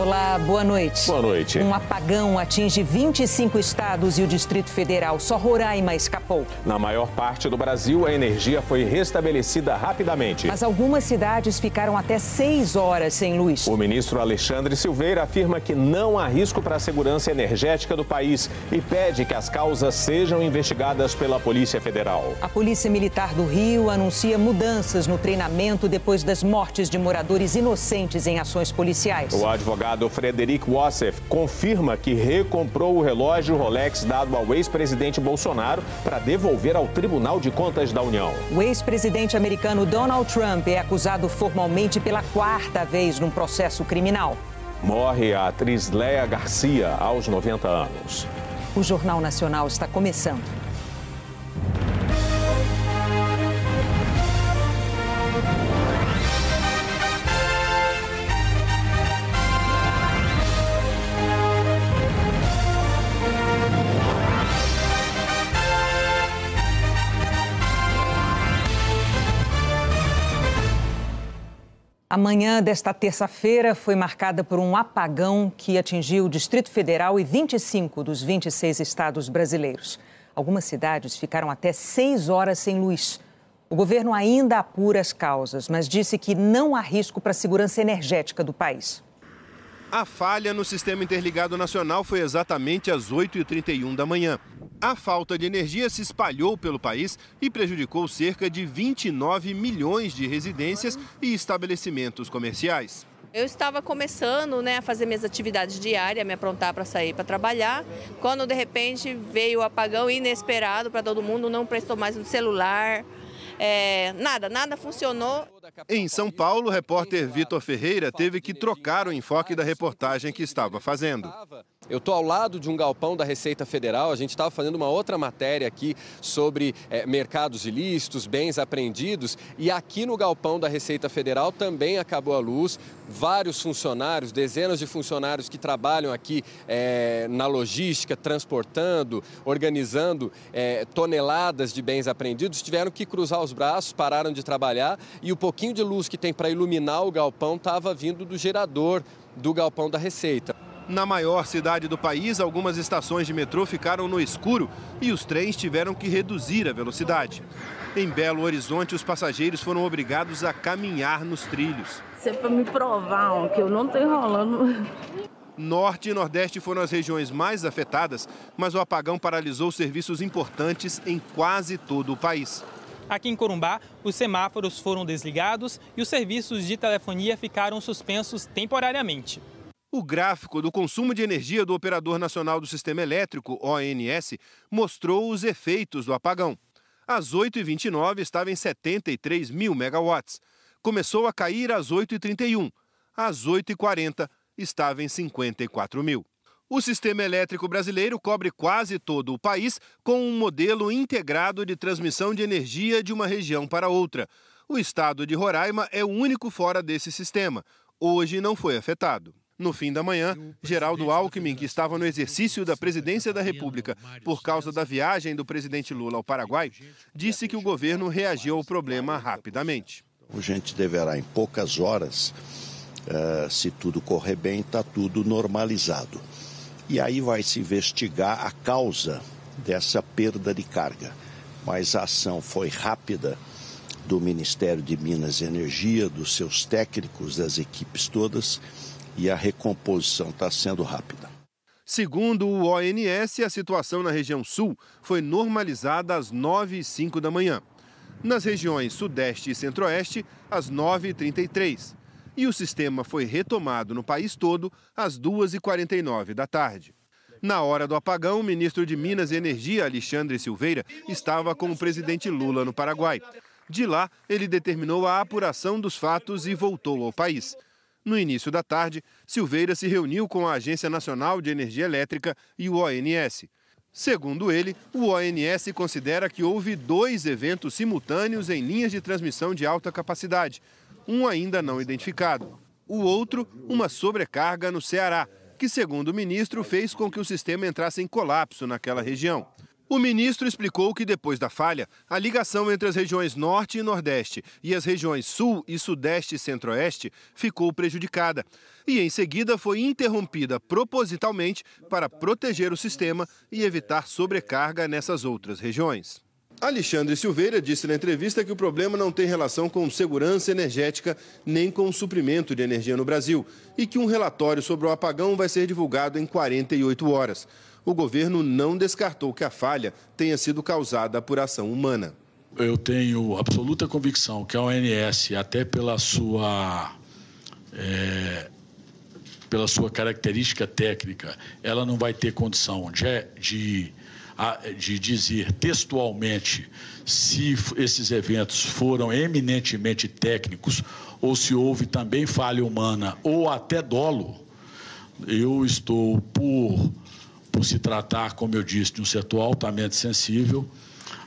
Olá, boa noite. Boa noite. Um apagão atinge 25 estados e o Distrito Federal. Só Roraima escapou. Na maior parte do Brasil, a energia foi restabelecida rapidamente. Mas algumas cidades ficaram até seis horas sem luz. O ministro Alexandre Silveira afirma que não há risco para a segurança energética do país e pede que as causas sejam investigadas pela Polícia Federal. A Polícia Militar do Rio anuncia mudanças no treinamento depois das mortes de moradores inocentes em ações policiais. O advogado advogado Frederic Wassef confirma que recomprou o relógio Rolex dado ao ex-presidente Bolsonaro para devolver ao Tribunal de Contas da União. O ex-presidente americano Donald Trump é acusado formalmente pela quarta vez num processo criminal. Morre a atriz Léa Garcia aos 90 anos. O Jornal Nacional está começando. A manhã desta terça-feira foi marcada por um apagão que atingiu o Distrito Federal e 25 dos 26 estados brasileiros. Algumas cidades ficaram até seis horas sem luz. O governo ainda apura as causas, mas disse que não há risco para a segurança energética do país. A falha no sistema interligado nacional foi exatamente às 8h31 da manhã. A falta de energia se espalhou pelo país e prejudicou cerca de 29 milhões de residências e estabelecimentos comerciais. Eu estava começando né, a fazer minhas atividades diárias, me aprontar para sair para trabalhar, quando de repente veio o apagão inesperado para todo mundo, não prestou mais no celular, é, nada, nada funcionou. Em São Paulo, o repórter Vitor Ferreira teve que trocar o enfoque da reportagem que estava fazendo. Eu estou ao lado de um galpão da Receita Federal. A gente estava fazendo uma outra matéria aqui sobre é, mercados ilícitos, bens apreendidos. E aqui no galpão da Receita Federal também acabou a luz. Vários funcionários, dezenas de funcionários que trabalham aqui é, na logística, transportando, organizando é, toneladas de bens apreendidos, tiveram que cruzar os braços, pararam de trabalhar e o pouquinho de luz que tem para iluminar o galpão estava vindo do gerador do galpão da Receita. Na maior cidade do país, algumas estações de metrô ficaram no escuro e os trens tiveram que reduzir a velocidade. Em Belo Horizonte, os passageiros foram obrigados a caminhar nos trilhos. Isso é para me provar que eu não estou enrolando. Norte e Nordeste foram as regiões mais afetadas, mas o apagão paralisou serviços importantes em quase todo o país. Aqui em Corumbá, os semáforos foram desligados e os serviços de telefonia ficaram suspensos temporariamente. O gráfico do consumo de energia do Operador Nacional do Sistema Elétrico, ONS, mostrou os efeitos do apagão. Às 8h29 estava em 73 mil megawatts. Começou a cair às 8h31. Às 8h40 estava em 54 mil. O sistema elétrico brasileiro cobre quase todo o país com um modelo integrado de transmissão de energia de uma região para outra. O estado de Roraima é o único fora desse sistema. Hoje não foi afetado. No fim da manhã, Geraldo Alckmin, que estava no exercício da presidência da República por causa da viagem do presidente Lula ao Paraguai, disse que o governo reagiu ao problema rapidamente. A gente deverá, em poucas horas, uh, se tudo correr bem, está tudo normalizado. E aí vai se investigar a causa dessa perda de carga. Mas a ação foi rápida do Ministério de Minas e Energia, dos seus técnicos, das equipes todas e a recomposição está sendo rápida. Segundo o ONS, a situação na região sul foi normalizada às 9 e 05 da manhã. Nas regiões sudeste e centro-oeste, às 9h33. E o sistema foi retomado no país todo às 2h49 da tarde. Na hora do apagão, o ministro de Minas e Energia, Alexandre Silveira, estava com o presidente Lula no Paraguai. De lá, ele determinou a apuração dos fatos e voltou ao país. No início da tarde, Silveira se reuniu com a Agência Nacional de Energia Elétrica e o ONS. Segundo ele, o ONS considera que houve dois eventos simultâneos em linhas de transmissão de alta capacidade, um ainda não identificado. O outro, uma sobrecarga no Ceará, que, segundo o ministro, fez com que o sistema entrasse em colapso naquela região. O ministro explicou que depois da falha, a ligação entre as regiões Norte e Nordeste e as regiões Sul e Sudeste e Centro-Oeste ficou prejudicada. E em seguida foi interrompida propositalmente para proteger o sistema e evitar sobrecarga nessas outras regiões. Alexandre Silveira disse na entrevista que o problema não tem relação com segurança energética nem com o suprimento de energia no Brasil e que um relatório sobre o apagão vai ser divulgado em 48 horas o governo não descartou que a falha tenha sido causada por ação humana. Eu tenho absoluta convicção que a ONS, até pela sua, é, pela sua característica técnica, ela não vai ter condição de, de, de dizer textualmente se esses eventos foram eminentemente técnicos ou se houve também falha humana ou até dolo. Eu estou por por se tratar, como eu disse, de um setor altamente sensível,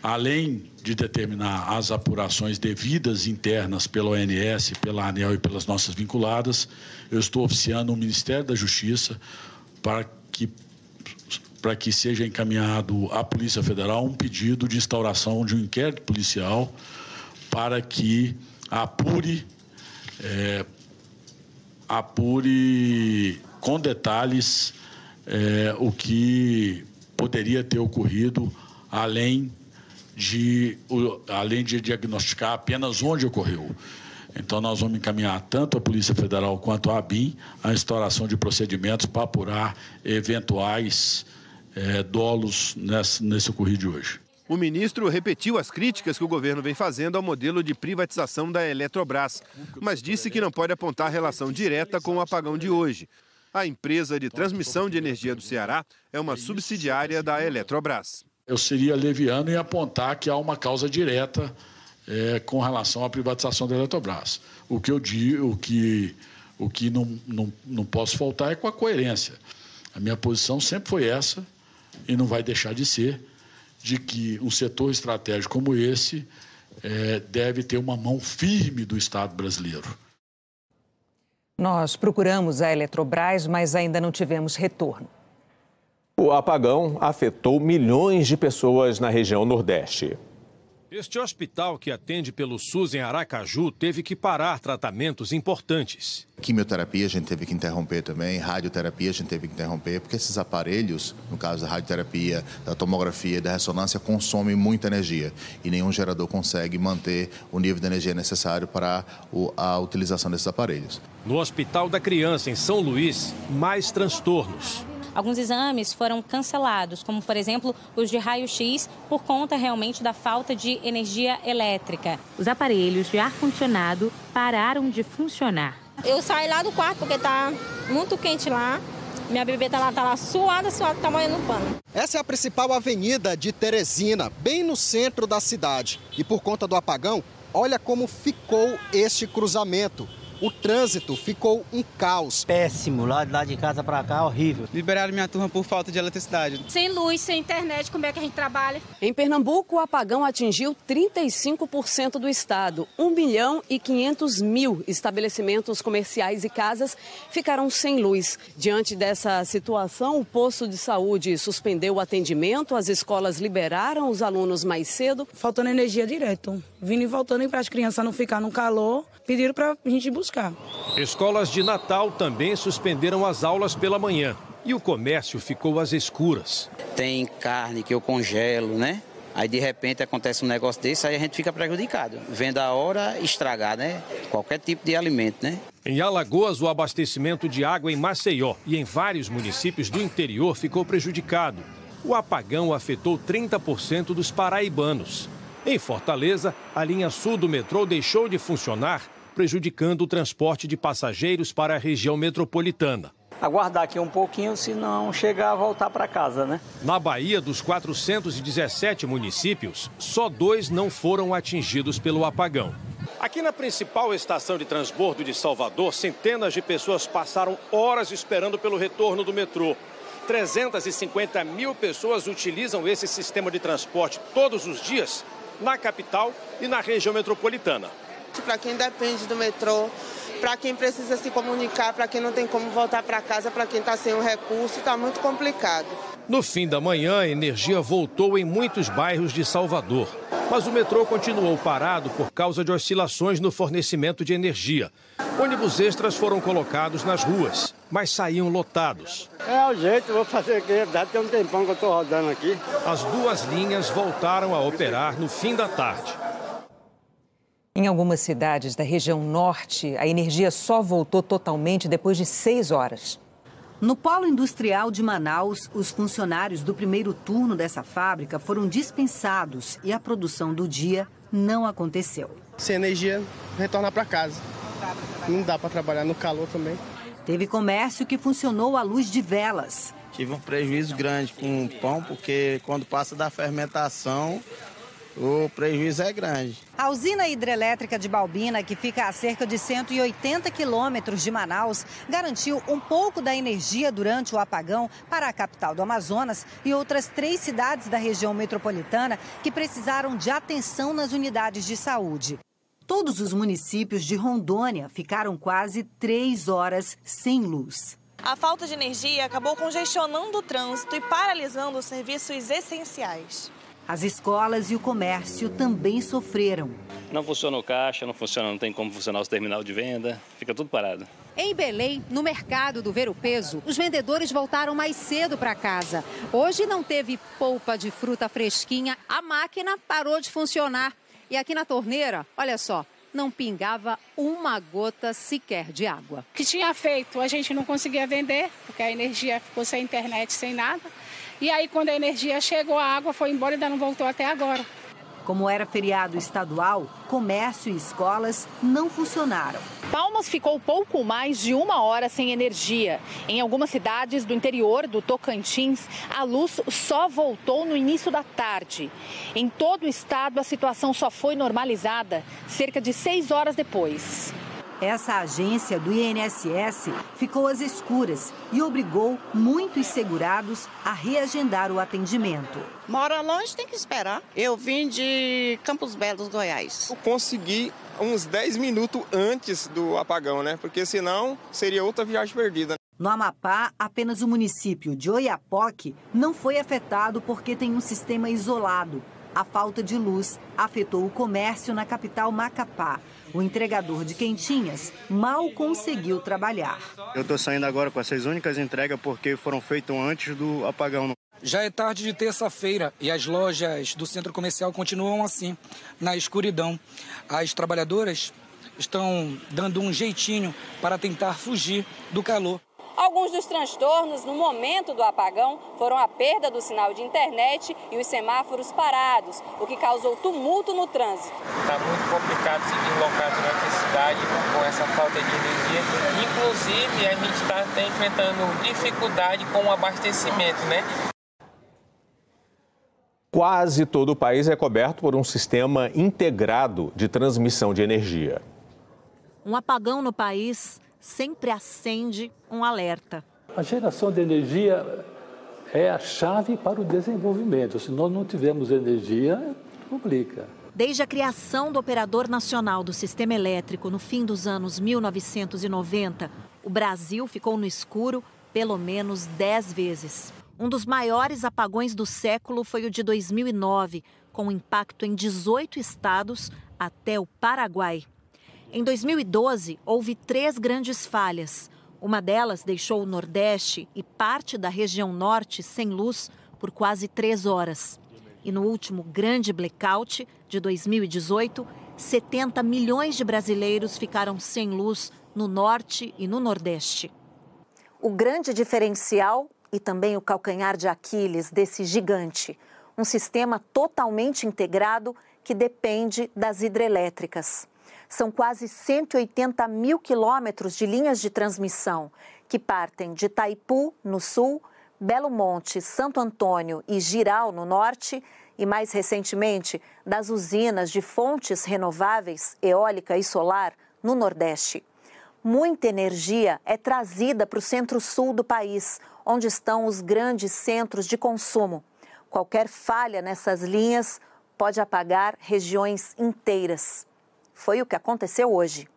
além de determinar as apurações devidas internas pela ONS, pela ANEL e pelas nossas vinculadas, eu estou oficiando o Ministério da Justiça para que para que seja encaminhado à Polícia Federal um pedido de instauração de um inquérito policial para que apure é, apure com detalhes é, o que poderia ter ocorrido além de, além de diagnosticar apenas onde ocorreu. Então, nós vamos encaminhar tanto a Polícia Federal quanto a ABIN a instauração de procedimentos para apurar eventuais é, dolos nesse, nesse ocorrido de hoje. O ministro repetiu as críticas que o governo vem fazendo ao modelo de privatização da Eletrobras, mas disse que não pode apontar relação direta com o apagão de hoje. A empresa de transmissão de energia do Ceará é uma subsidiária da Eletrobras. Eu seria leviano em apontar que há uma causa direta é, com relação à privatização da Eletrobras. O que eu digo, o que, o que não, não, não posso faltar é com a coerência. A minha posição sempre foi essa e não vai deixar de ser, de que um setor estratégico como esse é, deve ter uma mão firme do Estado brasileiro. Nós procuramos a Eletrobras, mas ainda não tivemos retorno. O apagão afetou milhões de pessoas na região Nordeste. Este hospital que atende pelo SUS em Aracaju teve que parar tratamentos importantes. Quimioterapia a gente teve que interromper também, radioterapia a gente teve que interromper, porque esses aparelhos, no caso da radioterapia, da tomografia e da ressonância, consomem muita energia e nenhum gerador consegue manter o nível de energia necessário para a utilização desses aparelhos. No Hospital da Criança, em São Luís, mais transtornos. Alguns exames foram cancelados, como por exemplo os de raio-x, por conta realmente da falta de energia elétrica. Os aparelhos de ar-condicionado pararam de funcionar. Eu saí lá do quarto porque está muito quente lá. Minha bebê tá lá, tá lá suada, suada, tá no pano. Essa é a principal avenida de Teresina, bem no centro da cidade. E por conta do apagão, olha como ficou este cruzamento o trânsito ficou um caos. Péssimo, lá, lá de casa para cá, horrível. Liberaram minha turma por falta de eletricidade. Sem luz, sem internet, como é que a gente trabalha? Em Pernambuco, o apagão atingiu 35% do estado. 1 milhão e 500 mil estabelecimentos comerciais e casas ficaram sem luz. Diante dessa situação, o posto de saúde suspendeu o atendimento, as escolas liberaram os alunos mais cedo. Faltando energia direto, vindo e voltando para as crianças não ficar no calor pediram para a gente buscar. Escolas de Natal também suspenderam as aulas pela manhã e o comércio ficou às escuras. Tem carne que eu congelo, né? Aí de repente acontece um negócio desse, aí a gente fica prejudicado. Vendo a hora estragar, né? Qualquer tipo de alimento, né? Em Alagoas, o abastecimento de água em Maceió e em vários municípios do interior ficou prejudicado. O apagão afetou 30% dos paraibanos. Em Fortaleza, a linha sul do metrô deixou de funcionar prejudicando o transporte de passageiros para a região metropolitana. Aguardar aqui um pouquinho, se não chegar a voltar para casa, né? Na Bahia, dos 417 municípios, só dois não foram atingidos pelo apagão. Aqui na principal estação de transbordo de Salvador, centenas de pessoas passaram horas esperando pelo retorno do metrô. 350 mil pessoas utilizam esse sistema de transporte todos os dias na capital e na região metropolitana para quem depende do metrô, para quem precisa se comunicar, para quem não tem como voltar para casa, para quem está sem o recurso, está muito complicado. No fim da manhã, a energia voltou em muitos bairros de Salvador. Mas o metrô continuou parado por causa de oscilações no fornecimento de energia. Ônibus extras foram colocados nas ruas, mas saíam lotados. É o jeito, vou fazer aqui. Dá até um tempão que eu estou rodando aqui. As duas linhas voltaram a operar no fim da tarde. Em algumas cidades da região norte, a energia só voltou totalmente depois de seis horas. No polo industrial de Manaus, os funcionários do primeiro turno dessa fábrica foram dispensados e a produção do dia não aconteceu. Sem energia, retornar para casa. Não dá para trabalhar no calor também. Teve comércio que funcionou à luz de velas. Tive um prejuízo grande com o pão, porque quando passa da fermentação, o prejuízo é grande. A usina hidrelétrica de Balbina, que fica a cerca de 180 quilômetros de Manaus, garantiu um pouco da energia durante o apagão para a capital do Amazonas e outras três cidades da região metropolitana que precisaram de atenção nas unidades de saúde. Todos os municípios de Rondônia ficaram quase três horas sem luz. A falta de energia acabou congestionando o trânsito e paralisando os serviços essenciais. As escolas e o comércio também sofreram. Não funciona o caixa, não funciona, não tem como funcionar o terminal de venda, fica tudo parado. Em Belém, no mercado do Ver o Peso, os vendedores voltaram mais cedo para casa. Hoje não teve polpa de fruta fresquinha, a máquina parou de funcionar. E aqui na torneira, olha só, não pingava uma gota sequer de água. O que tinha feito? A gente não conseguia vender, porque a energia ficou sem internet, sem nada. E aí, quando a energia chegou, a água foi embora e ainda não voltou até agora. Como era feriado estadual, comércio e escolas não funcionaram. Palmas ficou pouco mais de uma hora sem energia. Em algumas cidades do interior do Tocantins, a luz só voltou no início da tarde. Em todo o estado, a situação só foi normalizada cerca de seis horas depois. Essa agência do INSS ficou às escuras e obrigou muitos segurados a reagendar o atendimento. Mora longe, tem que esperar. Eu vim de Campos Belos, Goiás. Eu consegui uns 10 minutos antes do apagão, né? Porque senão seria outra viagem perdida. No Amapá, apenas o município de Oiapoque não foi afetado porque tem um sistema isolado. A falta de luz afetou o comércio na capital Macapá. O entregador de quentinhas mal conseguiu trabalhar. Eu estou saindo agora com essas únicas entregas porque foram feitas antes do apagão. Já é tarde de terça-feira e as lojas do centro comercial continuam assim, na escuridão. As trabalhadoras estão dando um jeitinho para tentar fugir do calor. Alguns dos transtornos no momento do apagão foram a perda do sinal de internet e os semáforos parados, o que causou tumulto no trânsito. Está muito complicado se deslocar durante a cidade com essa falta de energia. Inclusive, a gente está tá enfrentando dificuldade com o abastecimento, né? Quase todo o país é coberto por um sistema integrado de transmissão de energia. Um apagão no país sempre acende um alerta. A geração de energia é a chave para o desenvolvimento. Se nós não tivermos energia, complica. Desde a criação do Operador Nacional do Sistema Elétrico no fim dos anos 1990, o Brasil ficou no escuro pelo menos 10 vezes. Um dos maiores apagões do século foi o de 2009, com impacto em 18 estados até o Paraguai. Em 2012, houve três grandes falhas. Uma delas deixou o Nordeste e parte da região Norte sem luz por quase três horas. E no último grande blackout de 2018, 70 milhões de brasileiros ficaram sem luz no Norte e no Nordeste. O grande diferencial e também o calcanhar de Aquiles desse gigante, um sistema totalmente integrado que depende das hidrelétricas. São quase 180 mil quilômetros de linhas de transmissão que partem de Itaipu, no sul, Belo Monte, Santo Antônio e Giral, no norte, e mais recentemente das usinas de fontes renováveis, eólica e solar, no Nordeste. Muita energia é trazida para o centro-sul do país, onde estão os grandes centros de consumo. Qualquer falha nessas linhas pode apagar regiões inteiras. Foi o que aconteceu hoje.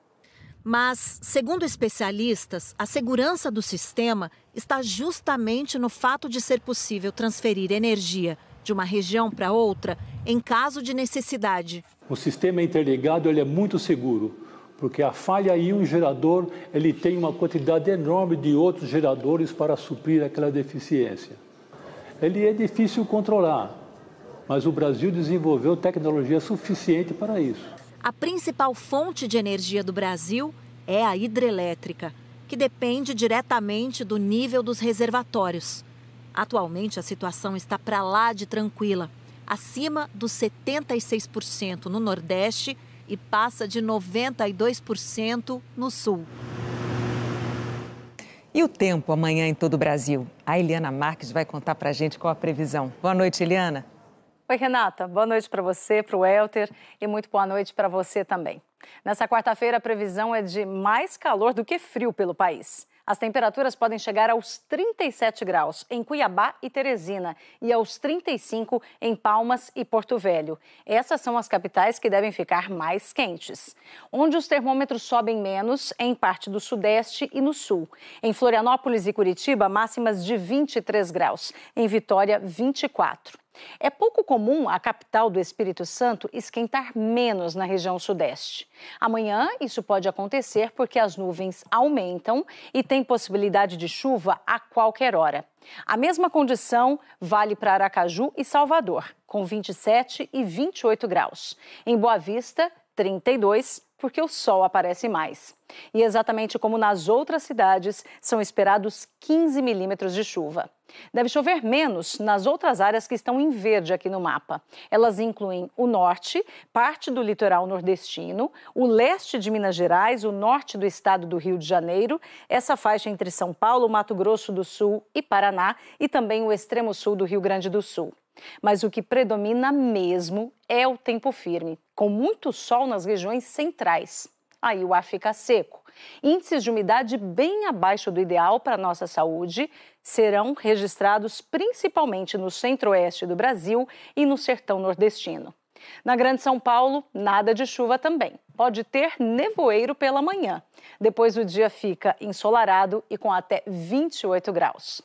Mas, segundo especialistas, a segurança do sistema está justamente no fato de ser possível transferir energia de uma região para outra em caso de necessidade. O sistema interligado ele é muito seguro, porque a falha em um gerador ele tem uma quantidade enorme de outros geradores para suprir aquela deficiência. Ele é difícil controlar, mas o Brasil desenvolveu tecnologia suficiente para isso. A principal fonte de energia do Brasil é a hidrelétrica, que depende diretamente do nível dos reservatórios. Atualmente, a situação está para lá de tranquila, acima dos 76% no Nordeste e passa de 92% no Sul. E o tempo amanhã em todo o Brasil? A Eliana Marques vai contar para a gente qual a previsão. Boa noite, Eliana. Oi, Renata. Boa noite para você, para o Elter e muito boa noite para você também. Nessa quarta-feira, a previsão é de mais calor do que frio pelo país. As temperaturas podem chegar aos 37 graus em Cuiabá e Teresina e aos 35 em Palmas e Porto Velho. Essas são as capitais que devem ficar mais quentes. Onde os termômetros sobem menos é em parte do Sudeste e no Sul. Em Florianópolis e Curitiba, máximas de 23 graus. Em Vitória, 24. É pouco comum a capital do Espírito Santo esquentar menos na região sudeste. Amanhã, isso pode acontecer porque as nuvens aumentam e tem possibilidade de chuva a qualquer hora. A mesma condição vale para Aracaju e Salvador, com 27 e 28 graus. Em Boa Vista, 32 porque o sol aparece mais. E exatamente como nas outras cidades, são esperados 15 milímetros de chuva. Deve chover menos nas outras áreas que estão em verde aqui no mapa. Elas incluem o norte, parte do litoral nordestino, o leste de Minas Gerais, o norte do estado do Rio de Janeiro, essa faixa entre São Paulo, Mato Grosso do Sul e Paraná e também o extremo sul do Rio Grande do Sul. Mas o que predomina mesmo é o tempo firme, com muito sol nas regiões centrais. Aí o ar fica seco. Índices de umidade bem abaixo do ideal para a nossa saúde serão registrados principalmente no centro-oeste do Brasil e no sertão nordestino. Na Grande São Paulo, nada de chuva também. Pode ter nevoeiro pela manhã. Depois o dia fica ensolarado e com até 28 graus.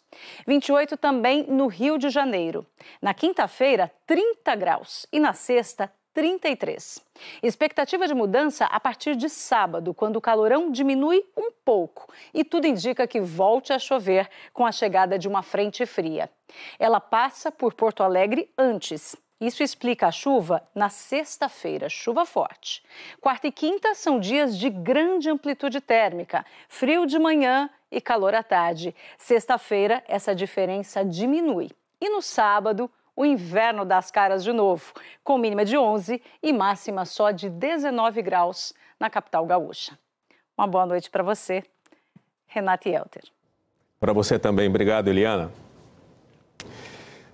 28 também no Rio de Janeiro. Na quinta-feira, 30 graus. E na sexta, 33. Expectativa de mudança a partir de sábado, quando o calorão diminui um pouco e tudo indica que volte a chover com a chegada de uma frente fria. Ela passa por Porto Alegre antes isso explica a chuva na sexta-feira, chuva forte. Quarta e quinta são dias de grande amplitude térmica, frio de manhã e calor à tarde. Sexta-feira, essa diferença diminui. E no sábado, o inverno dá as caras de novo, com mínima de 11 e máxima só de 19 graus na capital gaúcha. Uma boa noite para você, Renata Elter. Para você também. Obrigado, Eliana.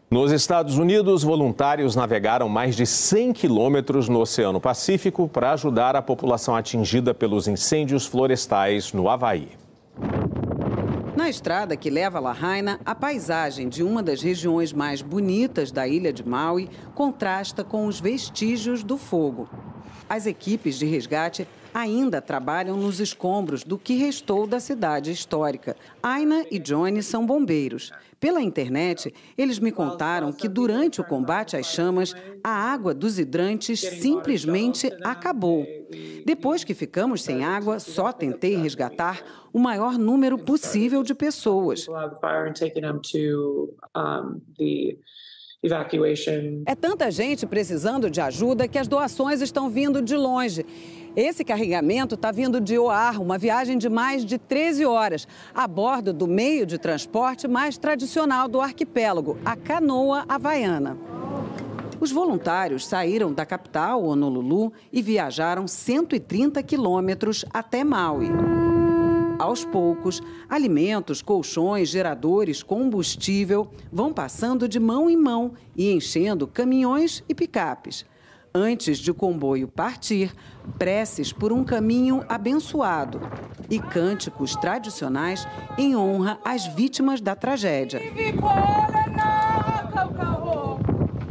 Nos Estados Unidos, voluntários navegaram mais de 100 quilômetros no Oceano Pacífico para ajudar a população atingida pelos incêndios florestais no Havaí. Na estrada que leva a Lahaina, a paisagem de uma das regiões mais bonitas da ilha de Maui contrasta com os vestígios do fogo. As equipes de resgate ainda trabalham nos escombros do que restou da cidade histórica. Aina e Johnny são bombeiros. Pela internet, eles me contaram que durante o combate às chamas, a água dos hidrantes simplesmente acabou. Depois que ficamos sem água, só tentei resgatar o maior número possível de pessoas. É tanta gente precisando de ajuda que as doações estão vindo de longe. Esse carregamento está vindo de Oar, uma viagem de mais de 13 horas, a bordo do meio de transporte mais tradicional do arquipélago, a canoa havaiana. Os voluntários saíram da capital, Honolulu, e viajaram 130 quilômetros até Maui. Aos poucos, alimentos, colchões, geradores, combustível vão passando de mão em mão e enchendo caminhões e picapes. Antes de o comboio partir, preces por um caminho abençoado e cânticos tradicionais em honra às vítimas da tragédia.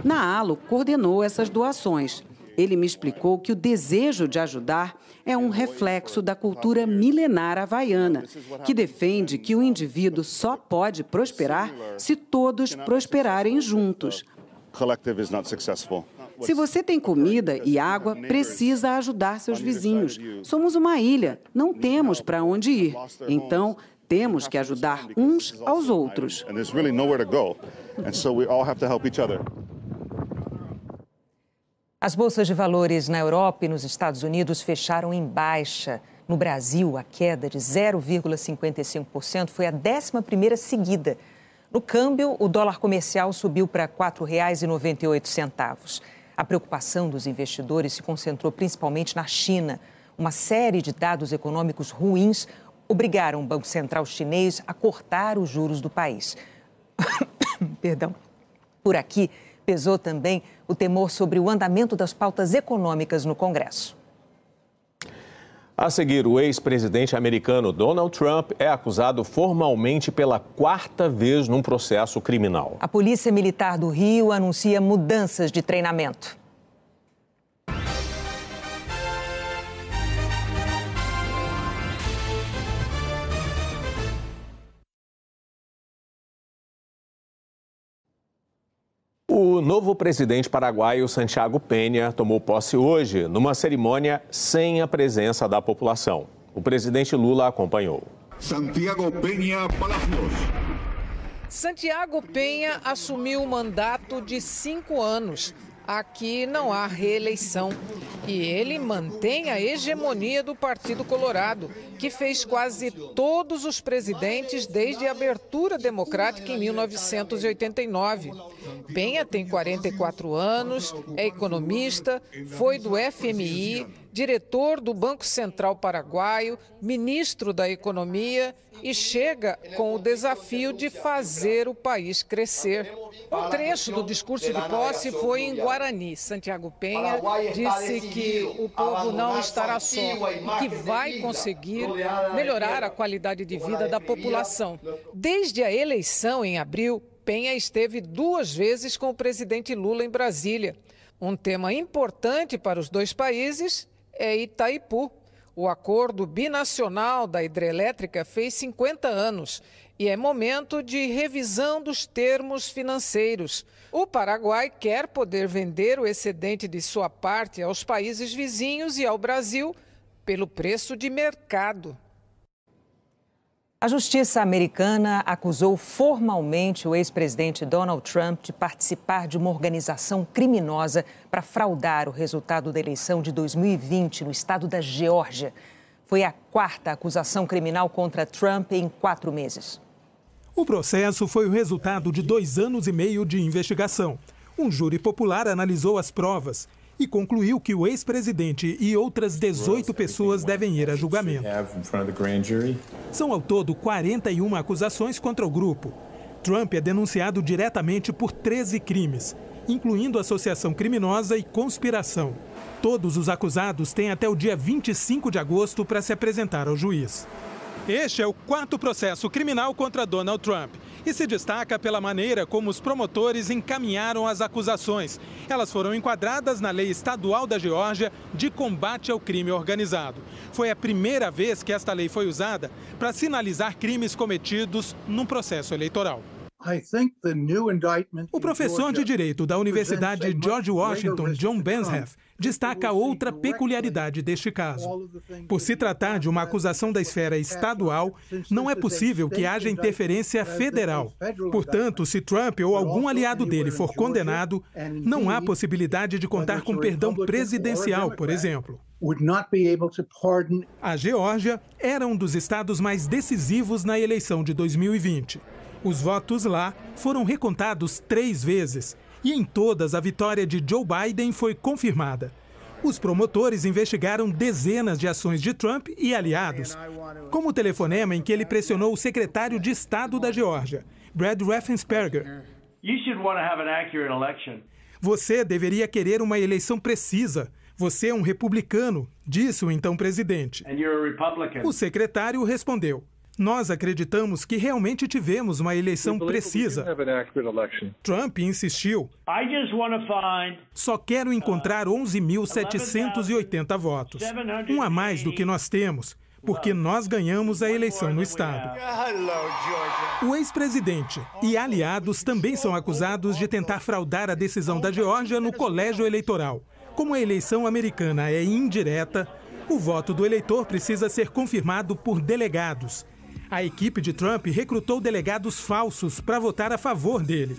Na ALO coordenou essas doações. Ele me explicou que o desejo de ajudar é um reflexo da cultura milenar havaiana, que defende que o indivíduo só pode prosperar se todos prosperarem juntos. Se você tem comida e água, precisa ajudar seus vizinhos. Somos uma ilha, não temos para onde ir. Então, temos que ajudar uns aos outros. As bolsas de valores na Europa e nos Estados Unidos fecharam em baixa. No Brasil, a queda de 0,55% foi a 11ª seguida. No câmbio, o dólar comercial subiu para R$ 4,98. A preocupação dos investidores se concentrou principalmente na China. Uma série de dados econômicos ruins obrigaram o Banco Central chinês a cortar os juros do país. Perdão. Por aqui, pesou também o temor sobre o andamento das pautas econômicas no Congresso. A seguir, o ex-presidente americano Donald Trump é acusado formalmente pela quarta vez num processo criminal. A Polícia Militar do Rio anuncia mudanças de treinamento. Novo presidente paraguaio Santiago Penha tomou posse hoje, numa cerimônia sem a presença da população. O presidente Lula acompanhou. Santiago Penha Palacios. Santiago Penha assumiu o mandato de cinco anos. Aqui não há reeleição. E ele mantém a hegemonia do Partido Colorado, que fez quase todos os presidentes desde a abertura democrática em 1989. Penha tem 44 anos, é economista, foi do FMI, diretor do Banco Central Paraguaio, ministro da Economia e chega com o desafio de fazer o país crescer. Um trecho do discurso de posse foi em Guarani. Santiago Penha disse que o povo não estará só e que vai conseguir melhorar a qualidade de vida da população. Desde a eleição em abril, Penha esteve duas vezes com o presidente Lula em Brasília. Um tema importante para os dois países é Itaipu. O acordo binacional da hidrelétrica fez 50 anos e é momento de revisão dos termos financeiros. O Paraguai quer poder vender o excedente de sua parte aos países vizinhos e ao Brasil pelo preço de mercado. A justiça americana acusou formalmente o ex-presidente Donald Trump de participar de uma organização criminosa para fraudar o resultado da eleição de 2020 no estado da Geórgia. Foi a quarta acusação criminal contra Trump em quatro meses. O processo foi o resultado de dois anos e meio de investigação. Um júri popular analisou as provas e concluiu que o ex-presidente e outras 18 pessoas devem ir a julgamento. São ao todo 41 acusações contra o grupo. Trump é denunciado diretamente por 13 crimes, incluindo associação criminosa e conspiração. Todos os acusados têm até o dia 25 de agosto para se apresentar ao juiz. Este é o quarto processo criminal contra Donald Trump e se destaca pela maneira como os promotores encaminharam as acusações. Elas foram enquadradas na lei estadual da Geórgia de combate ao crime organizado. Foi a primeira vez que esta lei foi usada para sinalizar crimes cometidos num processo eleitoral. O professor de Direito da Universidade George Washington, John Benshef, destaca outra peculiaridade deste caso. Por se tratar de uma acusação da esfera estadual, não é possível que haja interferência federal. Portanto, se Trump ou algum aliado dele for condenado, não há possibilidade de contar com perdão presidencial, por exemplo. A Geórgia era um dos estados mais decisivos na eleição de 2020. Os votos lá foram recontados três vezes e em todas a vitória de Joe Biden foi confirmada. Os promotores investigaram dezenas de ações de Trump e aliados, como o telefonema em que ele pressionou o secretário de Estado da Geórgia, Brad Raffensperger. Você deveria querer uma eleição precisa. Você é um republicano, disse o então presidente. O secretário respondeu: Nós acreditamos que realmente tivemos uma eleição precisa. Trump insistiu. Só quero encontrar 11.780 votos. Um a mais do que nós temos porque nós ganhamos a eleição no Estado. O ex-presidente e aliados também são acusados de tentar fraudar a decisão da Geórgia no colégio eleitoral. Como a eleição americana é indireta, o voto do eleitor precisa ser confirmado por delegados. A equipe de Trump recrutou delegados falsos para votar a favor dele.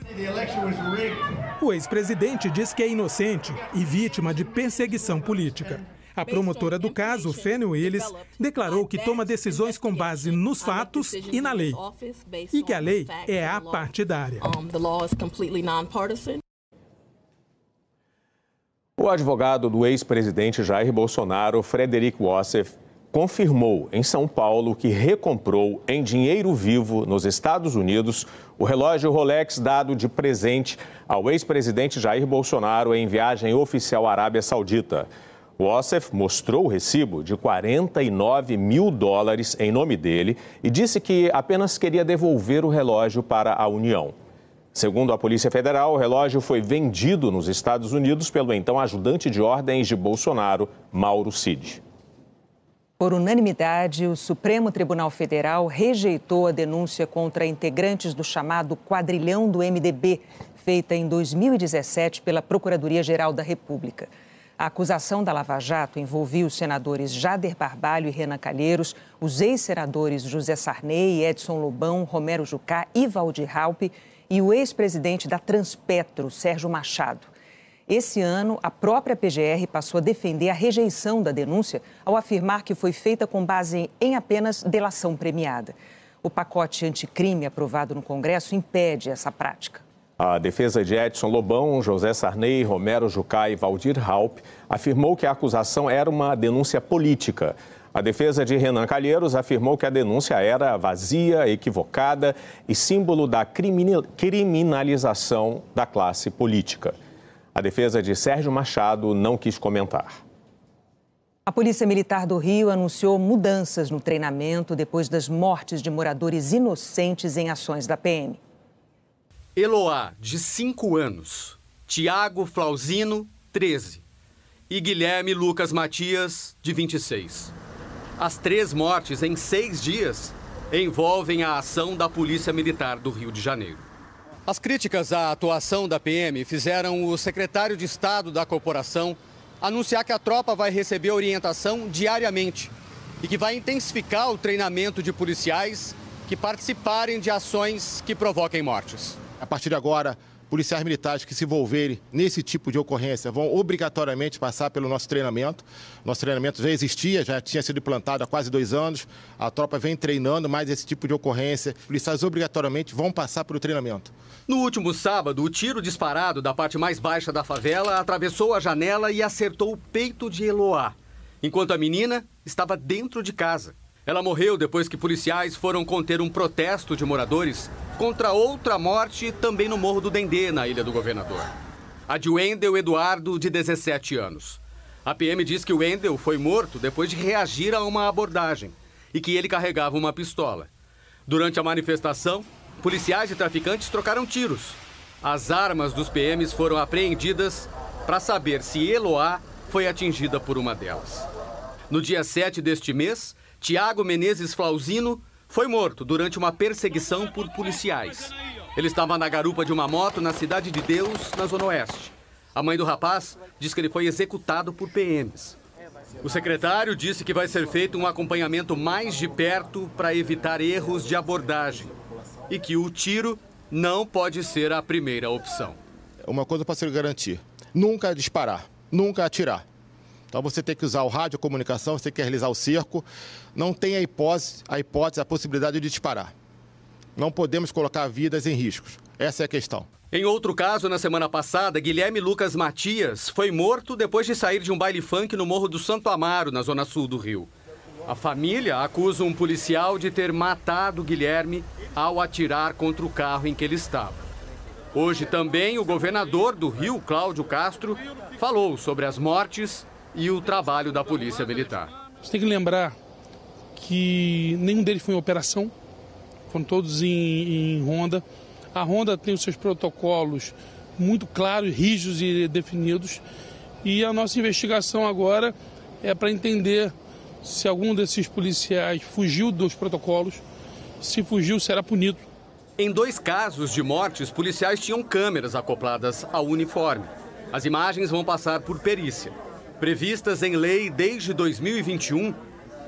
O ex-presidente diz que é inocente e vítima de perseguição política. A promotora do caso, Fanny Willis, declarou que toma decisões com base nos fatos e na lei. E que a lei é apartidária. O advogado do ex-presidente Jair Bolsonaro, Frederic Wassef, confirmou em São Paulo que recomprou em dinheiro vivo nos Estados Unidos o relógio Rolex dado de presente ao ex-presidente Jair Bolsonaro em viagem oficial à Arábia Saudita. O Ossef mostrou o recibo de 49 mil dólares em nome dele e disse que apenas queria devolver o relógio para a União. Segundo a Polícia Federal, o relógio foi vendido nos Estados Unidos pelo então ajudante de ordens de Bolsonaro, Mauro Cid. Por unanimidade, o Supremo Tribunal Federal rejeitou a denúncia contra integrantes do chamado Quadrilhão do MDB, feita em 2017 pela Procuradoria-Geral da República. A acusação da Lava Jato envolvia os senadores Jader Barbalho e Renan Calheiros, os ex-senadores José Sarney, Edson Lobão, Romero Jucá e Valdir Raupe e o ex-presidente da Transpetro, Sérgio Machado. Esse ano, a própria PGR passou a defender a rejeição da denúncia ao afirmar que foi feita com base em apenas delação premiada. O pacote anticrime aprovado no Congresso impede essa prática. A defesa de Edson Lobão, José Sarney, Romero Jucá e Valdir Halp afirmou que a acusação era uma denúncia política. A defesa de Renan Calheiros afirmou que a denúncia era vazia, equivocada e símbolo da criminalização da classe política. A defesa de Sérgio Machado não quis comentar. A Polícia Militar do Rio anunciou mudanças no treinamento depois das mortes de moradores inocentes em ações da PM. Eloá, de 5 anos. Tiago Flauzino, 13. E Guilherme Lucas Matias, de 26. As três mortes em seis dias envolvem a ação da Polícia Militar do Rio de Janeiro. As críticas à atuação da PM fizeram o secretário de Estado da corporação anunciar que a tropa vai receber orientação diariamente e que vai intensificar o treinamento de policiais que participarem de ações que provoquem mortes. A partir de agora, policiais militares que se envolverem nesse tipo de ocorrência vão obrigatoriamente passar pelo nosso treinamento. Nosso treinamento já existia, já tinha sido implantado há quase dois anos. A tropa vem treinando mais esse tipo de ocorrência. Policiais obrigatoriamente vão passar pelo treinamento. No último sábado, o tiro disparado da parte mais baixa da favela atravessou a janela e acertou o peito de Eloá, enquanto a menina estava dentro de casa. Ela morreu depois que policiais foram conter um protesto de moradores contra outra morte também no Morro do Dendê, na Ilha do Governador. A de Wendel Eduardo, de 17 anos. A PM diz que o Wendel foi morto depois de reagir a uma abordagem e que ele carregava uma pistola. Durante a manifestação, policiais e traficantes trocaram tiros. As armas dos PMs foram apreendidas para saber se Eloá foi atingida por uma delas. No dia 7 deste mês, Tiago Menezes Flauzino foi morto durante uma perseguição por policiais. Ele estava na garupa de uma moto na Cidade de Deus, na Zona Oeste. A mãe do rapaz diz que ele foi executado por PMs. O secretário disse que vai ser feito um acompanhamento mais de perto para evitar erros de abordagem e que o tiro não pode ser a primeira opção. Uma coisa para se garantir: nunca disparar, nunca atirar. Então você tem que usar o rádio comunicação, você tem que realizar o cerco. Não tem a hipótese, a hipótese, a possibilidade de disparar. Não podemos colocar vidas em riscos. Essa é a questão. Em outro caso, na semana passada, Guilherme Lucas Matias foi morto depois de sair de um baile funk no Morro do Santo Amaro, na zona sul do Rio. A família acusa um policial de ter matado Guilherme ao atirar contra o carro em que ele estava. Hoje também o governador do Rio, Cláudio Castro, falou sobre as mortes e o trabalho da Polícia Militar. Você tem que lembrar que nenhum deles foi em operação, foram todos em, em ronda. A Honda tem os seus protocolos muito claros, rígidos e definidos. E a nossa investigação agora é para entender se algum desses policiais fugiu dos protocolos. Se fugiu, será punido. Em dois casos de mortes, policiais tinham câmeras acopladas ao uniforme. As imagens vão passar por perícia. Previstas em lei desde 2021,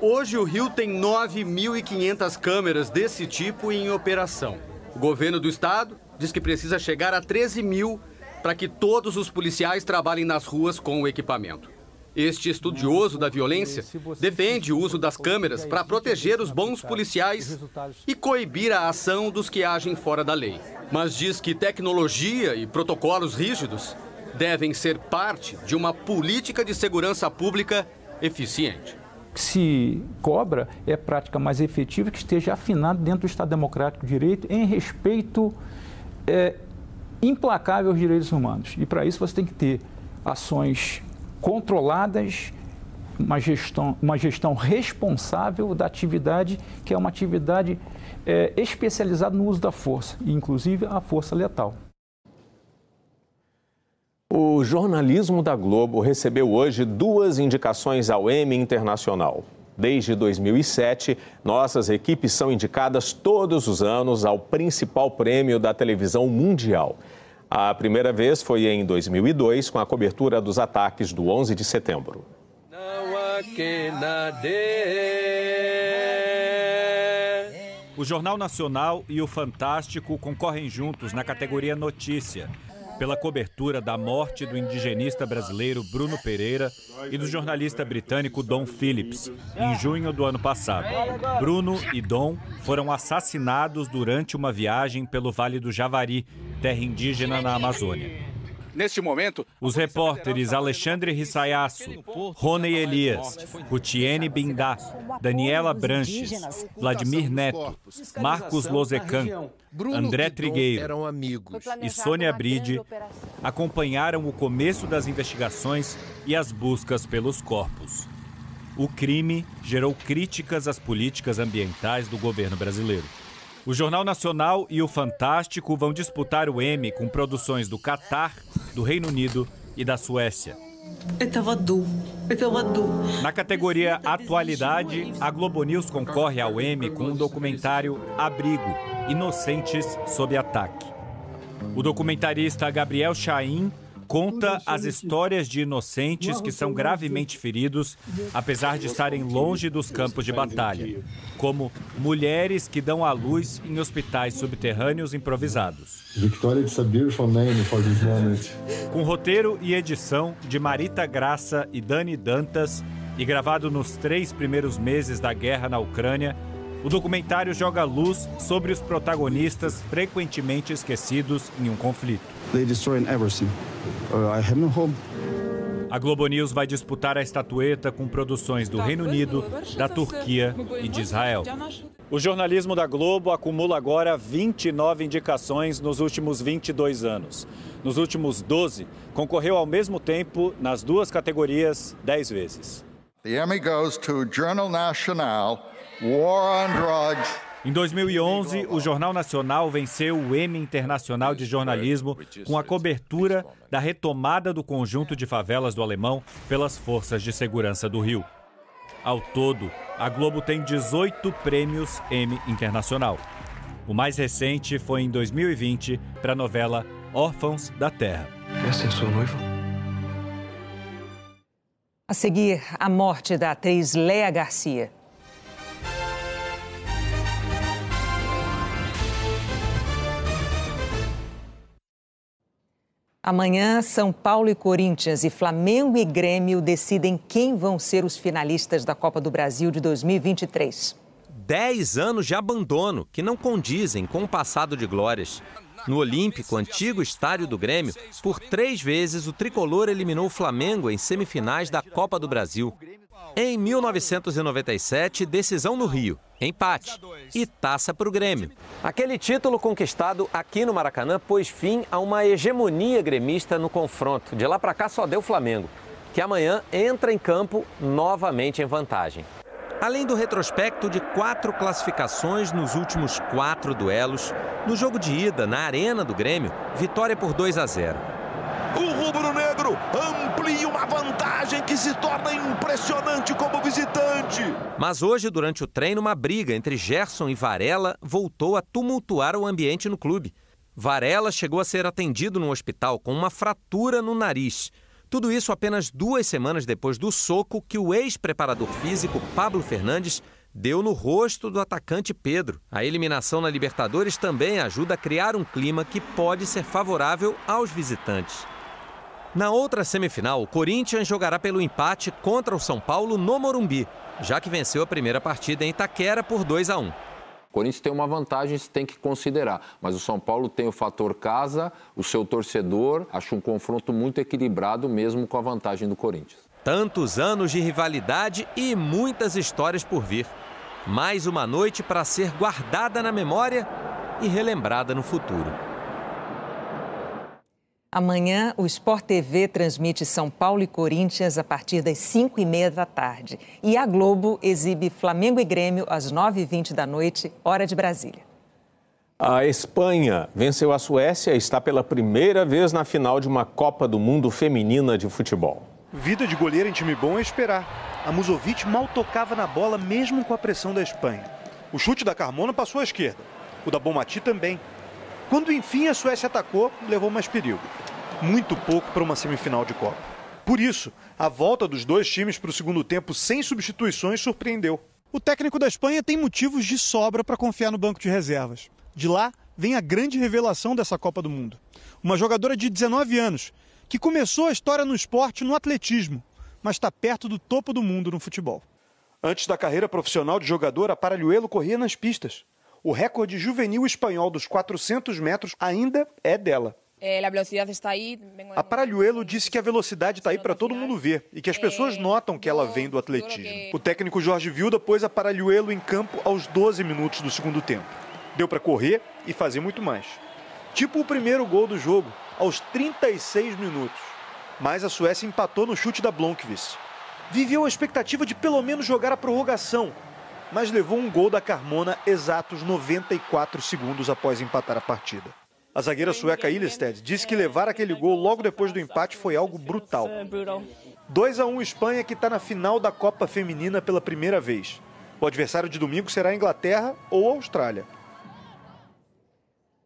hoje o Rio tem 9.500 câmeras desse tipo em operação. O governo do estado diz que precisa chegar a 13 mil para que todos os policiais trabalhem nas ruas com o equipamento. Este estudioso da violência defende o uso das câmeras para proteger os bons policiais e coibir a ação dos que agem fora da lei. Mas diz que tecnologia e protocolos rígidos devem ser parte de uma política de segurança pública eficiente se cobra é prática mais efetiva que esteja afinada dentro do Estado Democrático de Direito em respeito é, implacável aos direitos humanos. E para isso você tem que ter ações controladas, uma gestão, uma gestão responsável da atividade, que é uma atividade é, especializada no uso da força, inclusive a força letal. O jornalismo da Globo recebeu hoje duas indicações ao Emmy Internacional. Desde 2007, nossas equipes são indicadas todos os anos ao principal prêmio da televisão mundial. A primeira vez foi em 2002, com a cobertura dos ataques do 11 de setembro. O Jornal Nacional e o Fantástico concorrem juntos na categoria Notícia pela cobertura da morte do indigenista brasileiro Bruno Pereira e do jornalista britânico Don Phillips, em junho do ano passado. Bruno e Don foram assassinados durante uma viagem pelo Vale do Javari, terra indígena na Amazônia. Neste momento, os repórteres Alexandre Rissayasso, Rony Elias, Rutiene Bindá, Daniela Branches, Vladimir Neto, Marcos Lozecan, André Trigueiro e Sônia Bride acompanharam o começo das investigações e as buscas pelos corpos. O crime gerou críticas às políticas ambientais do governo brasileiro. O Jornal Nacional e o Fantástico vão disputar o Emmy com produções do Catar, do Reino Unido e da Suécia. Na categoria Atualidade, a Globo News concorre ao Emmy com o um documentário Abrigo Inocentes sob Ataque. O documentarista Gabriel Chaim conta as histórias de inocentes que são gravemente feridos, apesar de estarem longe dos campos de batalha, como mulheres que dão à luz em hospitais subterrâneos improvisados. Victoria, it's a beautiful name for this moment. Com roteiro e edição de Marita Graça e Dani Dantas, e gravado nos três primeiros meses da guerra na Ucrânia, o documentário joga luz sobre os protagonistas frequentemente esquecidos em um conflito. They destroyed everything. Uh, I have no home. A Globo News vai disputar a estatueta com produções do Reino Unido, da Turquia e de Israel. O jornalismo da Globo acumula agora 29 indicações nos últimos 22 anos. Nos últimos 12, concorreu ao mesmo tempo nas duas categorias 10 vezes. The Emmy goes to Journal National War on Drugs. Em 2011, o Jornal Nacional venceu o Emmy Internacional de Jornalismo com a cobertura da retomada do conjunto de favelas do Alemão pelas forças de segurança do Rio. Ao todo, a Globo tem 18 prêmios Emmy Internacional. O mais recente foi em 2020 para a novela Órfãos da Terra. Essa é sua noiva? A seguir, a morte da atriz Léa Garcia. Amanhã, São Paulo e Corinthians e Flamengo e Grêmio decidem quem vão ser os finalistas da Copa do Brasil de 2023. Dez anos de abandono que não condizem com o passado de glórias. No Olímpico, antigo estádio do Grêmio, por três vezes o tricolor eliminou o Flamengo em semifinais da Copa do Brasil. Em 1997, decisão no Rio, empate e taça para o Grêmio. Aquele título conquistado aqui no Maracanã pôs fim a uma hegemonia gremista no confronto. De lá para cá só deu Flamengo, que amanhã entra em campo novamente em vantagem. Além do retrospecto de quatro classificações nos últimos quatro duelos, no jogo de ida, na Arena do Grêmio, vitória por 2 a 0. O rubro-negro amplia uma vantagem que se torna impressionante como visitante. Mas hoje, durante o treino, uma briga entre Gerson e Varela voltou a tumultuar o ambiente no clube. Varela chegou a ser atendido no hospital com uma fratura no nariz. Tudo isso apenas duas semanas depois do soco que o ex-preparador físico Pablo Fernandes deu no rosto do atacante Pedro. A eliminação na Libertadores também ajuda a criar um clima que pode ser favorável aos visitantes. Na outra semifinal, o Corinthians jogará pelo empate contra o São Paulo no Morumbi, já que venceu a primeira partida em Itaquera por 2 a 1. O Corinthians tem uma vantagem, se tem que considerar. Mas o São Paulo tem o fator casa, o seu torcedor. Acho um confronto muito equilibrado, mesmo com a vantagem do Corinthians. Tantos anos de rivalidade e muitas histórias por vir. Mais uma noite para ser guardada na memória e relembrada no futuro. Amanhã, o Sport TV transmite São Paulo e Corinthians a partir das 5 e meia da tarde. E a Globo exibe Flamengo e Grêmio às 9h20 da noite, hora de Brasília. A Espanha venceu a Suécia e está pela primeira vez na final de uma Copa do Mundo Feminina de Futebol. Vida de goleiro em time bom é esperar. A Musovic mal tocava na bola mesmo com a pressão da Espanha. O chute da Carmona passou à esquerda. O da Bomati também. Quando enfim a Suécia atacou, levou mais perigo. Muito pouco para uma semifinal de Copa. Por isso, a volta dos dois times para o segundo tempo sem substituições surpreendeu. O técnico da Espanha tem motivos de sobra para confiar no banco de reservas. De lá vem a grande revelação dessa Copa do Mundo. Uma jogadora de 19 anos, que começou a história no esporte no atletismo, mas está perto do topo do mundo no futebol. Antes da carreira profissional de jogadora, Paralhuelo corria nas pistas o recorde juvenil espanhol dos 400 metros ainda é dela. Eh, a Paralhuelo disse que a velocidade está aí para todo mundo ver e que as pessoas eh, notam que ela vem do atletismo. O técnico Jorge Vilda pôs a Paralhuelo em campo aos 12 minutos do segundo tempo. Deu para correr e fazer muito mais. Tipo o primeiro gol do jogo, aos 36 minutos. Mas a Suécia empatou no chute da Blomqvist. Viveu a expectativa de pelo menos jogar a prorrogação, mas levou um gol da Carmona exatos 94 segundos após empatar a partida. A zagueira sueca Ilested disse que levar aquele gol logo depois do empate foi algo brutal. 2 a 1 Espanha que está na final da Copa Feminina pela primeira vez. O adversário de domingo será a Inglaterra ou a Austrália.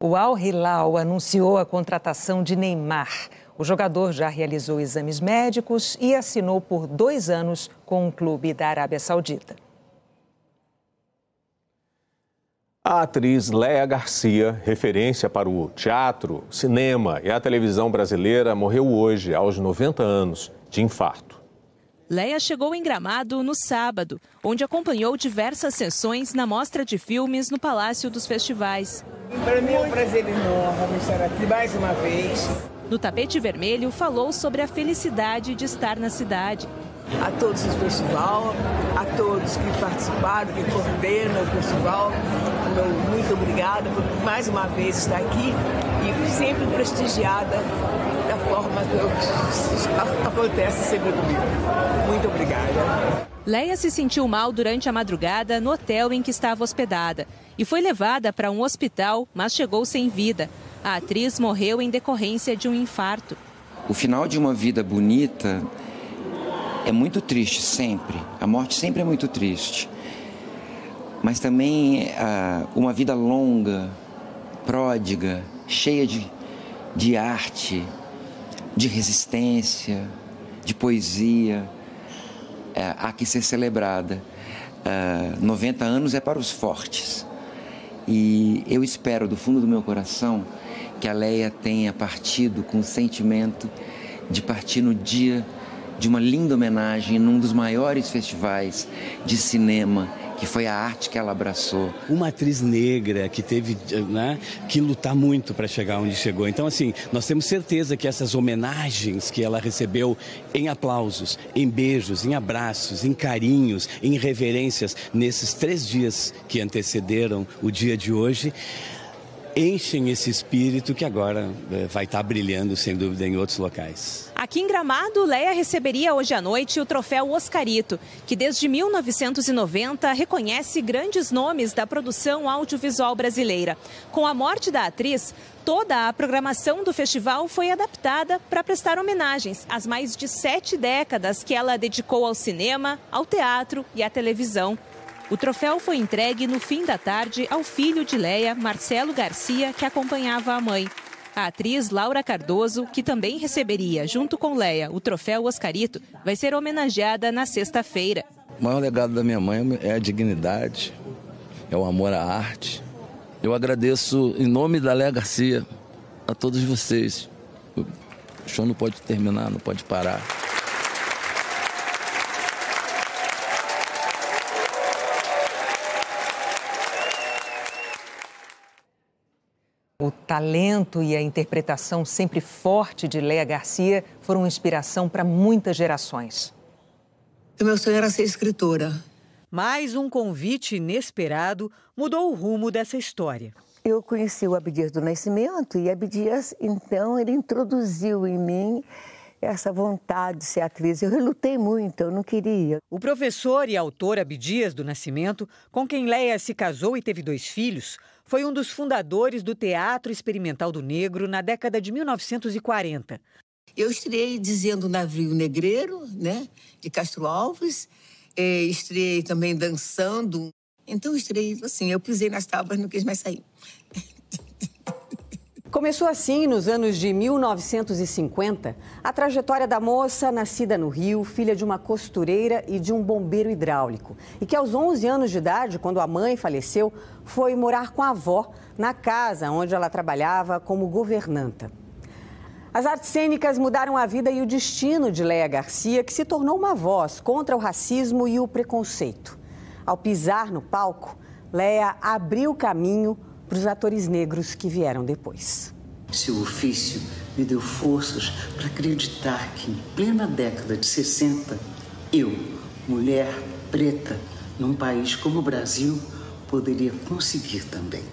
O Al Hilal anunciou a contratação de Neymar. O jogador já realizou exames médicos e assinou por dois anos com um clube da Arábia Saudita. A atriz Léa Garcia, referência para o teatro, cinema e a televisão brasileira, morreu hoje, aos 90 anos, de infarto. Leia chegou em Gramado no sábado, onde acompanhou diversas sessões na mostra de filmes no Palácio dos Festivais. Para mim é um prazer enorme estar aqui mais uma vez. No tapete vermelho, falou sobre a felicidade de estar na cidade a todos do festival, a todos que participaram, que coordenam o festival. Muito obrigada por mais uma vez estar aqui e sempre prestigiada da forma que acontece sempre comigo. Muito obrigada. Leia se sentiu mal durante a madrugada no hotel em que estava hospedada e foi levada para um hospital, mas chegou sem vida. A atriz morreu em decorrência de um infarto. O final de uma vida bonita é muito triste sempre. A morte sempre é muito triste. Mas também uh, uma vida longa, pródiga, cheia de, de arte, de resistência, de poesia, uh, há que ser celebrada. Ah, 90 anos é para os fortes. E eu espero do fundo do meu coração que a Leia tenha partido com o sentimento de partir no dia de uma linda homenagem num dos maiores festivais de cinema que foi a arte que ela abraçou. Uma atriz negra que teve né, que lutar muito para chegar onde chegou. Então, assim, nós temos certeza que essas homenagens que ela recebeu em aplausos, em beijos, em abraços, em carinhos, em reverências, nesses três dias que antecederam o dia de hoje, enchem esse espírito que agora eh, vai estar brilhando, sem dúvida, em outros locais. Aqui em Gramado, Leia receberia hoje à noite o troféu Oscarito, que desde 1990 reconhece grandes nomes da produção audiovisual brasileira. Com a morte da atriz, toda a programação do festival foi adaptada para prestar homenagens às mais de sete décadas que ela dedicou ao cinema, ao teatro e à televisão. O troféu foi entregue no fim da tarde ao filho de Leia, Marcelo Garcia, que acompanhava a mãe. A atriz Laura Cardoso, que também receberia, junto com Leia, o troféu Oscarito, vai ser homenageada na sexta-feira. O maior legado da minha mãe é a dignidade, é o amor à arte. Eu agradeço, em nome da Leia Garcia, a todos vocês. O show não pode terminar, não pode parar. O talento e a interpretação sempre forte de Léa Garcia foram inspiração para muitas gerações. O meu sonho era ser escritora. Mais um convite inesperado mudou o rumo dessa história. Eu conheci o Abdias do Nascimento e Abdias, então, ele introduziu em mim essa vontade de ser atriz. Eu relutei muito, eu não queria. O professor e autor Abdias do Nascimento, com quem Leia se casou e teve dois filhos, foi um dos fundadores do Teatro Experimental do Negro na década de 1940. Eu estreiei dizendo Navio Negreiro, né, de Castro Alves. É, estreiei também dançando. Então, estreiei assim, eu pisei nas tábuas, não quis mais sair. Começou assim, nos anos de 1950, a trajetória da moça nascida no Rio, filha de uma costureira e de um bombeiro hidráulico. E que aos 11 anos de idade, quando a mãe faleceu, foi morar com a avó na casa onde ela trabalhava como governanta. As artes cênicas mudaram a vida e o destino de Leia Garcia, que se tornou uma voz contra o racismo e o preconceito. Ao pisar no palco, Leia abriu caminho para os atores negros que vieram depois. Seu ofício me deu forças para acreditar que, em plena década de 60, eu, mulher preta, num país como o Brasil, poderia conseguir também.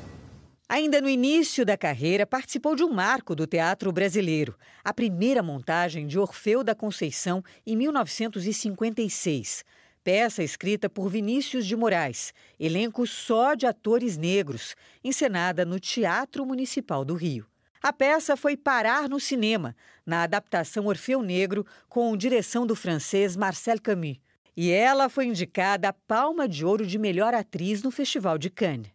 Ainda no início da carreira, participou de um marco do teatro brasileiro, a primeira montagem de Orfeu da Conceição em 1956 peça escrita por Vinícius de Moraes, elenco só de atores negros, encenada no Teatro Municipal do Rio. A peça foi parar no cinema, na adaptação Orfeu Negro, com direção do francês Marcel Camus. E ela foi indicada a Palma de Ouro de Melhor Atriz no Festival de Cannes.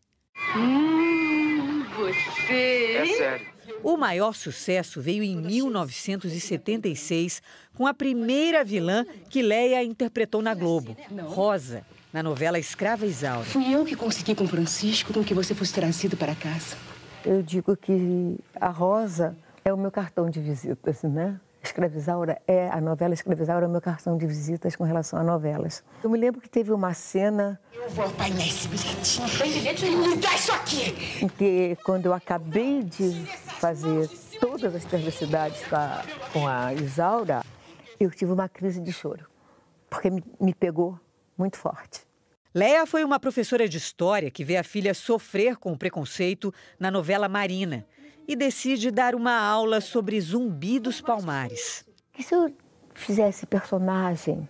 Hum, você. É sério. O maior sucesso veio em 1976, com a primeira vilã que Leia interpretou na Globo, Rosa, na novela Escrava Isaura. Fui eu que consegui com Francisco com que você fosse trazido para casa. Eu digo que a Rosa é o meu cartão de visitas, né? Escravizaura é a novela Escravizaura é o meu cartão de visitas com relação a novelas. Eu me lembro que teve uma cena. Eu vou apanhar esse bilhete. Tem bilhete nenhum. Me dá isso aqui! Em que, quando eu acabei de fazer todas as perversidades com a, com a Isaura, eu tive uma crise de choro, porque me, me pegou muito forte. Leia foi uma professora de história que vê a filha sofrer com o preconceito na novela Marina e decide dar uma aula sobre Zumbi dos Palmares. E se eu fizesse personagem,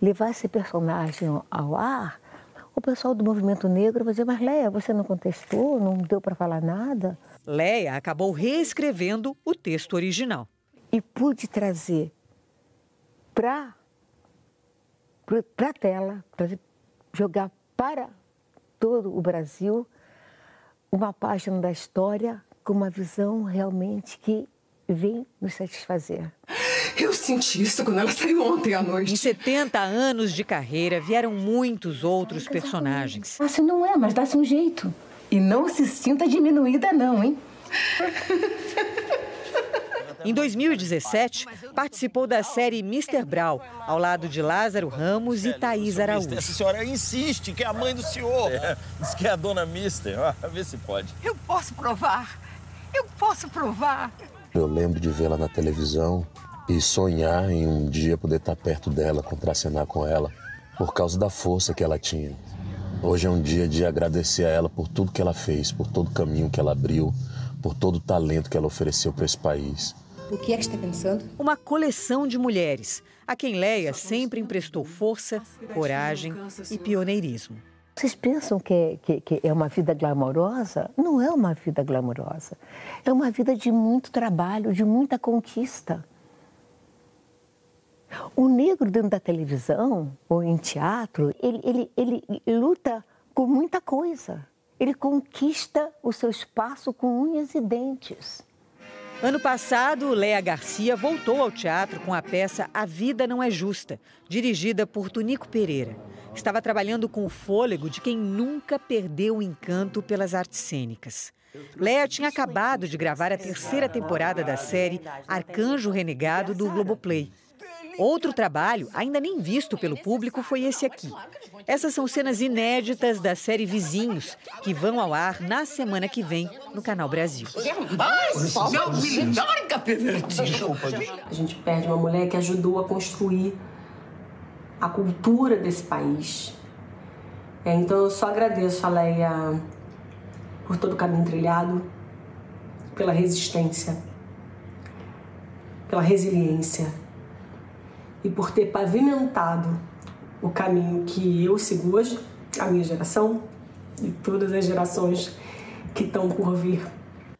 levasse personagem ao ar, o pessoal do movimento negro vai dizer: Mas Leia, você não contestou, não deu para falar nada? Leia acabou reescrevendo o texto original. E pude trazer para a tela, trazer, jogar para todo o Brasil uma página da história com uma visão realmente que vem nos satisfazer. Eu senti isso quando ela saiu ontem à noite. Em 70 anos de carreira, vieram muitos outros personagens. Assim não é, mas dá-se um jeito. E não se sinta diminuída, não, hein? Em 2017, participou da série Mr. Brau, ao lado de Lázaro Ramos e Thaís Araújo. Essa senhora insiste que é a mãe do senhor. É, diz que é a dona Mister. Vê se pode. Eu posso provar. Eu posso provar. Eu lembro de vê-la na televisão e sonhar em um dia poder estar perto dela, contracenar com ela, por causa da força que ela tinha. Hoje é um dia de agradecer a ela por tudo que ela fez, por todo o caminho que ela abriu, por todo o talento que ela ofereceu para esse país. O que é que está pensando? Uma coleção de mulheres, a quem Leia sempre emprestou força, coragem e pioneirismo. Vocês pensam que é, que, que é uma vida glamourosa? Não é uma vida glamourosa. É uma vida de muito trabalho, de muita conquista. O negro dentro da televisão ou em teatro, ele, ele, ele luta com muita coisa. Ele conquista o seu espaço com unhas e dentes. Ano passado, Léa Garcia voltou ao teatro com a peça A Vida Não É Justa, dirigida por Tunico Pereira. Estava trabalhando com o fôlego de quem nunca perdeu o encanto pelas artes cênicas. Léa tinha acabado de gravar a terceira temporada da série Arcanjo Renegado do Globoplay. Outro trabalho, ainda nem visto pelo público, foi esse aqui. Essas são cenas inéditas da série Vizinhos, que vão ao ar na semana que vem no Canal Brasil. A gente perde uma mulher que ajudou a construir a cultura desse país. É, então eu só agradeço a Leia por todo o caminho trilhado, pela resistência, pela resiliência e por ter pavimentado o caminho que eu sigo hoje, a minha geração e todas as gerações que estão por vir.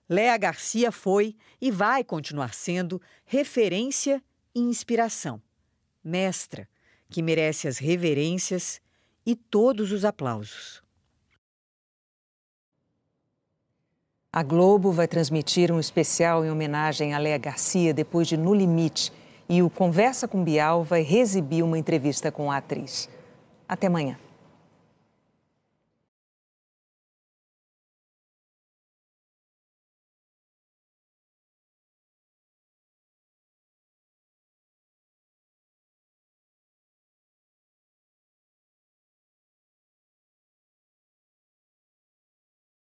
Léa Garcia foi e vai continuar sendo referência e inspiração. Mestra, que merece as reverências e todos os aplausos. A Globo vai transmitir um especial em homenagem a Léa Garcia depois de No Limite e o Conversa com Bial vai exibir uma entrevista com a atriz. Até amanhã.